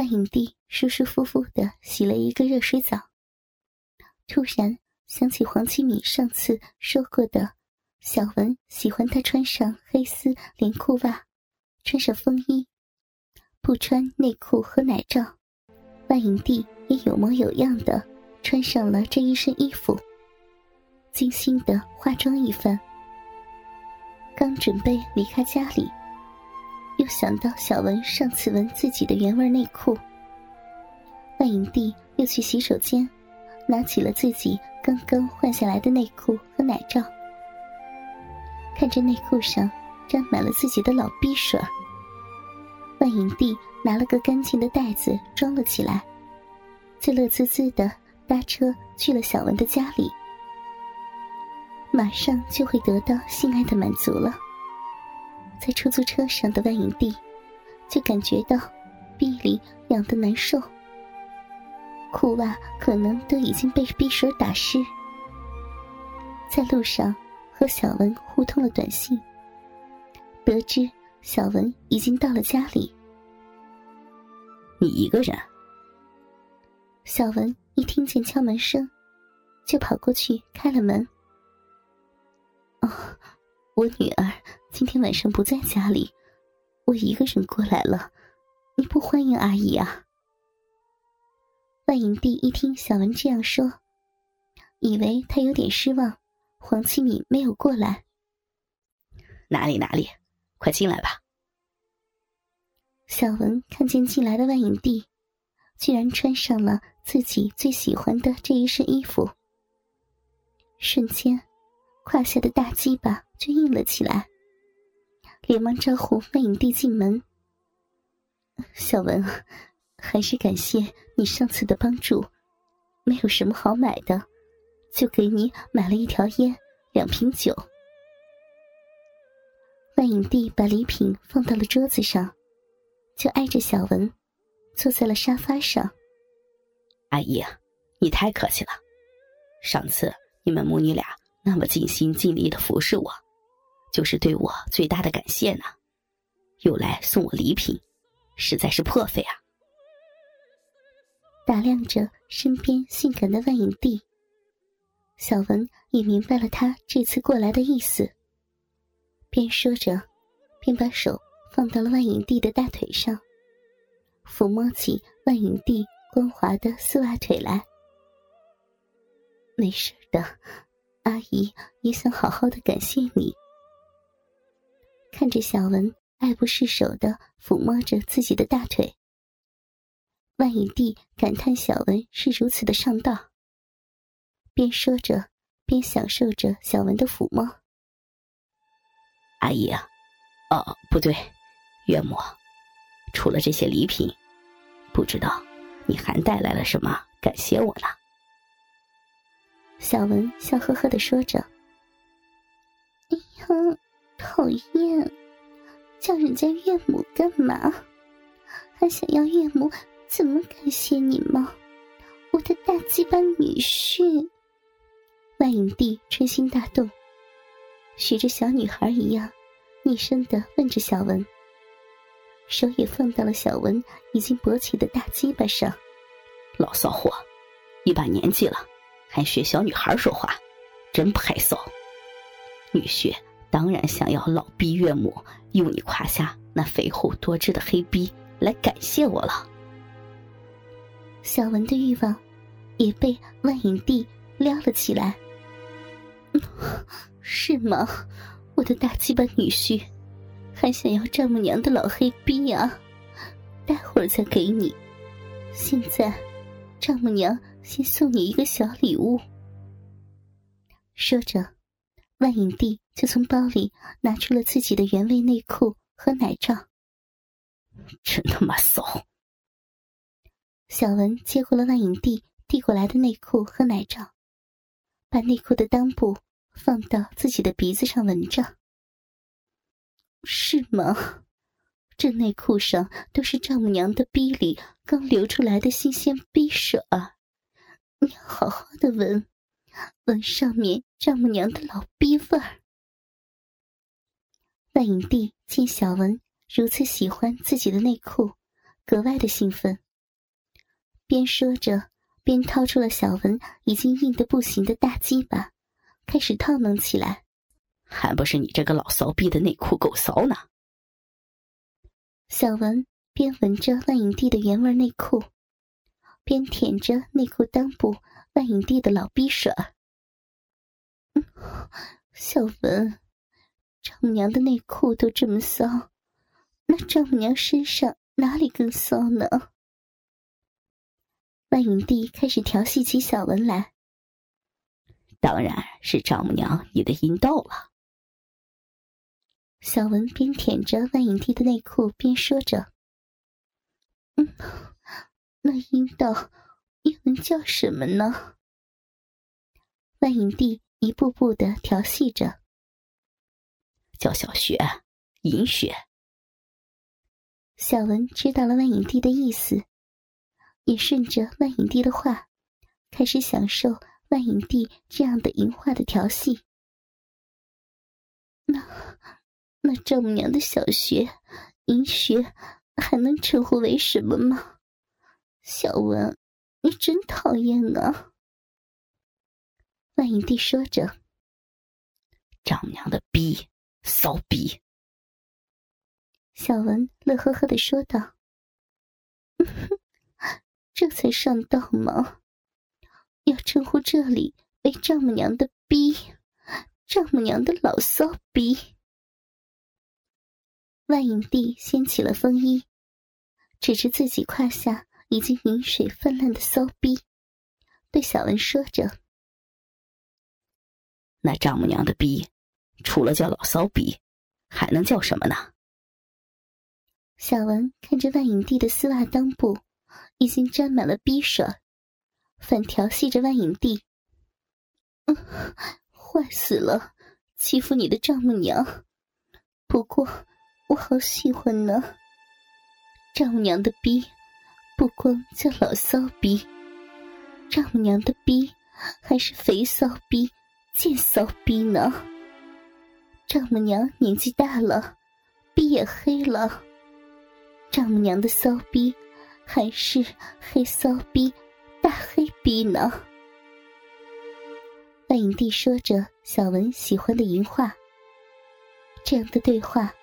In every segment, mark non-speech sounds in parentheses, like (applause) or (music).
万影帝舒舒服服的洗了一个热水澡，突然想起黄启敏上次说过的，小文喜欢他穿上黑丝连裤袜，穿上风衣，不穿内裤和奶罩。万影帝也有模有样的穿上了这一身衣服，精心的化妆一番，刚准备离开家里。又想到小文上次闻自己的原味内裤，万影帝又去洗手间，拿起了自己刚刚换下来的内裤和奶罩，看着内裤上沾满了自己的老逼水万影帝拿了个干净的袋子装了起来，就乐滋滋的搭车去了小文的家里，马上就会得到性爱的满足了。在出租车上的万影帝，就感觉到臂里痒得难受，裤袜可能都已经被匕水打湿。在路上和小文互通了短信，得知小文已经到了家里。你一个人？小文一听见敲门声，就跑过去开了门。哦，我女儿。今天晚上不在家里，我一个人过来了。你不欢迎阿姨啊？万影帝一听小文这样说，以为他有点失望。黄七敏没有过来。哪里哪里，快进来吧。小文看见进来的万影帝，居然穿上了自己最喜欢的这一身衣服，瞬间，胯下的大鸡巴就硬了起来。连忙招呼万影帝进门。小文，还是感谢你上次的帮助。没有什么好买的，就给你买了一条烟，两瓶酒。万影帝把礼品放到了桌子上，就挨着小文，坐在了沙发上。阿姨，你太客气了。上次你们母女俩那么尽心尽力的服侍我。就是对我最大的感谢呢，又来送我礼品，实在是破费啊！打量着身边性感的万影帝，小文也明白了他这次过来的意思，边说着，边把手放到了万影帝的大腿上，抚摸起万影帝光滑的丝袜腿来。没事的，阿姨也想好好的感谢你。看着小文爱不释手的抚摸着自己的大腿，万影帝感叹小文是如此的上道。边说着，边享受着小文的抚摸。阿姨啊，哦，不对，岳母，除了这些礼品，不知道你还带来了什么感谢我呢？小文笑呵呵的说着：“哎呀。”讨厌，叫人家岳母干嘛？还想要岳母怎么感谢你吗？我的大鸡巴女婿！万影帝春心大动，学着小女孩一样，昵声的问着小文，手也放到了小文已经勃起的大鸡巴上。老骚货，一把年纪了，还学小女孩说话，真不害臊！女婿。当然想要老逼岳母用你胯下那肥厚多汁的黑逼来感谢我了。小文的欲望也被万影帝撩了起来。(laughs) 是吗？我的大鸡巴女婿还想要丈母娘的老黑逼啊？待会儿再给你。现在，丈母娘先送你一个小礼物。说着。万影帝就从包里拿出了自己的原味内裤和奶罩。真他妈骚！小文接过了万影帝递过来的内裤和奶罩，把内裤的裆部放到自己的鼻子上闻着。是吗？这内裤上都是丈母娘的逼里刚流出来的新鲜逼水啊！你要好好的闻。闻上面丈母娘的老逼味儿。万影帝见小文如此喜欢自己的内裤，格外的兴奋，边说着，边掏出了小文已经硬得不行的大鸡巴，开始套弄起来。还不是你这个老骚逼的内裤够骚呢！小文边闻着万影帝的原味内裤，边舔着内裤裆部万影帝的老逼水。小文，丈母娘的内裤都这么骚，那丈母娘身上哪里更骚呢？万影帝开始调戏起小文来。当然是丈母娘你的阴道了。小文边舔着万影帝的内裤边说着：“嗯，那阴道又能叫什么呢？”万影帝一步步的调戏着：“叫小雪，银雪。”小文知道了万影帝的意思，也顺着万影帝的话，开始享受万影帝这样的淫话的调戏。那。那丈母娘的小雪、银雪还能称呼为什么吗？小文，你真讨厌啊！万影帝说着：“丈母娘的逼，骚逼。”小文乐呵呵的说道：“ (laughs) 这才上道吗？要称呼这里为丈母娘的逼，丈母娘的老骚逼。”万影帝掀起了风衣，指着自己胯下已经饮水泛滥的骚逼，对小文说着：“那丈母娘的逼，除了叫老骚逼，还能叫什么呢？”小文看着万影帝的丝袜裆部已经沾满了逼水，反调戏着万影帝：“嗯，坏死了，欺负你的丈母娘。不过……”我好喜欢呢，丈母娘的逼不光叫老骚逼，丈母娘的逼还是肥骚逼、贱骚逼呢。丈母娘年纪大了，逼也黑了，丈母娘的骚逼还是黑骚逼、大黑逼呢。万影帝说着小文喜欢的淫话，这样的对话。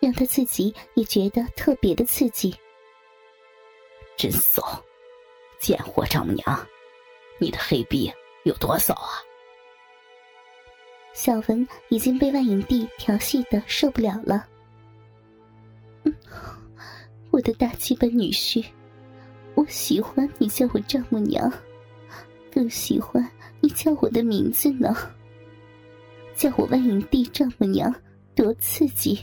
让他自己也觉得特别的刺激。真骚，贱货丈母娘，你的黑逼有多骚啊！小文已经被万影帝调戏的受不了了。嗯我的大鸡巴女婿，我喜欢你叫我丈母娘，更喜欢你叫我的名字呢。叫我万影帝丈母娘，多刺激！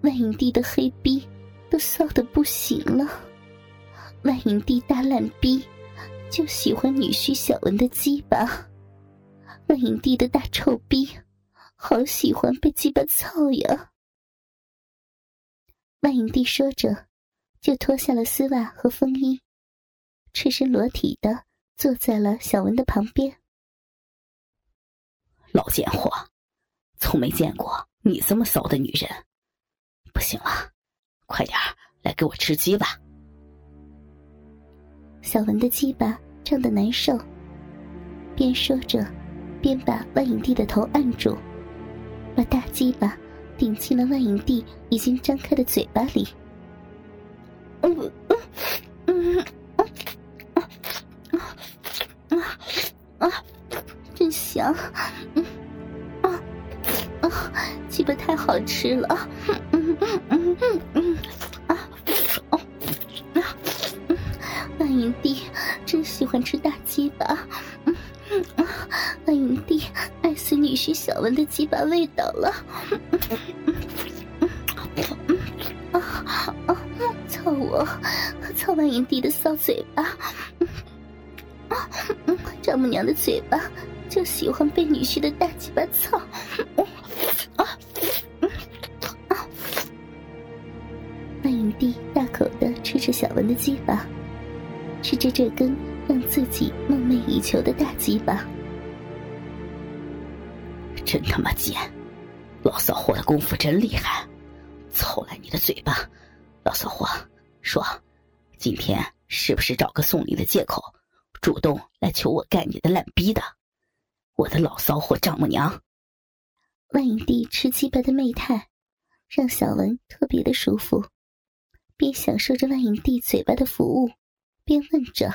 万影帝的黑逼都骚的不行了，万影帝大烂逼就喜欢女婿小文的鸡巴，万影帝的大臭逼好喜欢被鸡巴操呀。万影帝说着，就脱下了丝袜和风衣，赤身裸体的坐在了小文的旁边。老贱货，从没见过你这么骚的女人。不行了，快点来给我吃鸡吧！小文的鸡巴胀得难受，边说着，边把万影帝的头按住，把大鸡巴顶进了万影帝已经张开的嘴巴里。嗯嗯嗯啊啊啊！真香！嗯啊啊！鸡巴太好吃了！嗯嗯嗯嗯万影帝爱死女婿小文的鸡巴味道了。啊啊！操我，操万影帝的骚嘴巴。啊，丈母娘的嘴巴就喜欢被女婿的大鸡巴操。啊啊！万影帝大口的吃着小文的鸡巴，吃着这根。让自己梦寐以求的大鸡巴，真他妈贱！老骚货的功夫真厉害，操烂你的嘴巴！老骚货，说，今天是不是找个送礼的借口，主动来求我干你的烂逼的？我的老骚货丈母娘！万影帝吃鸡巴的媚态，让小文特别的舒服，边享受着万影帝嘴巴的服务，边问着：“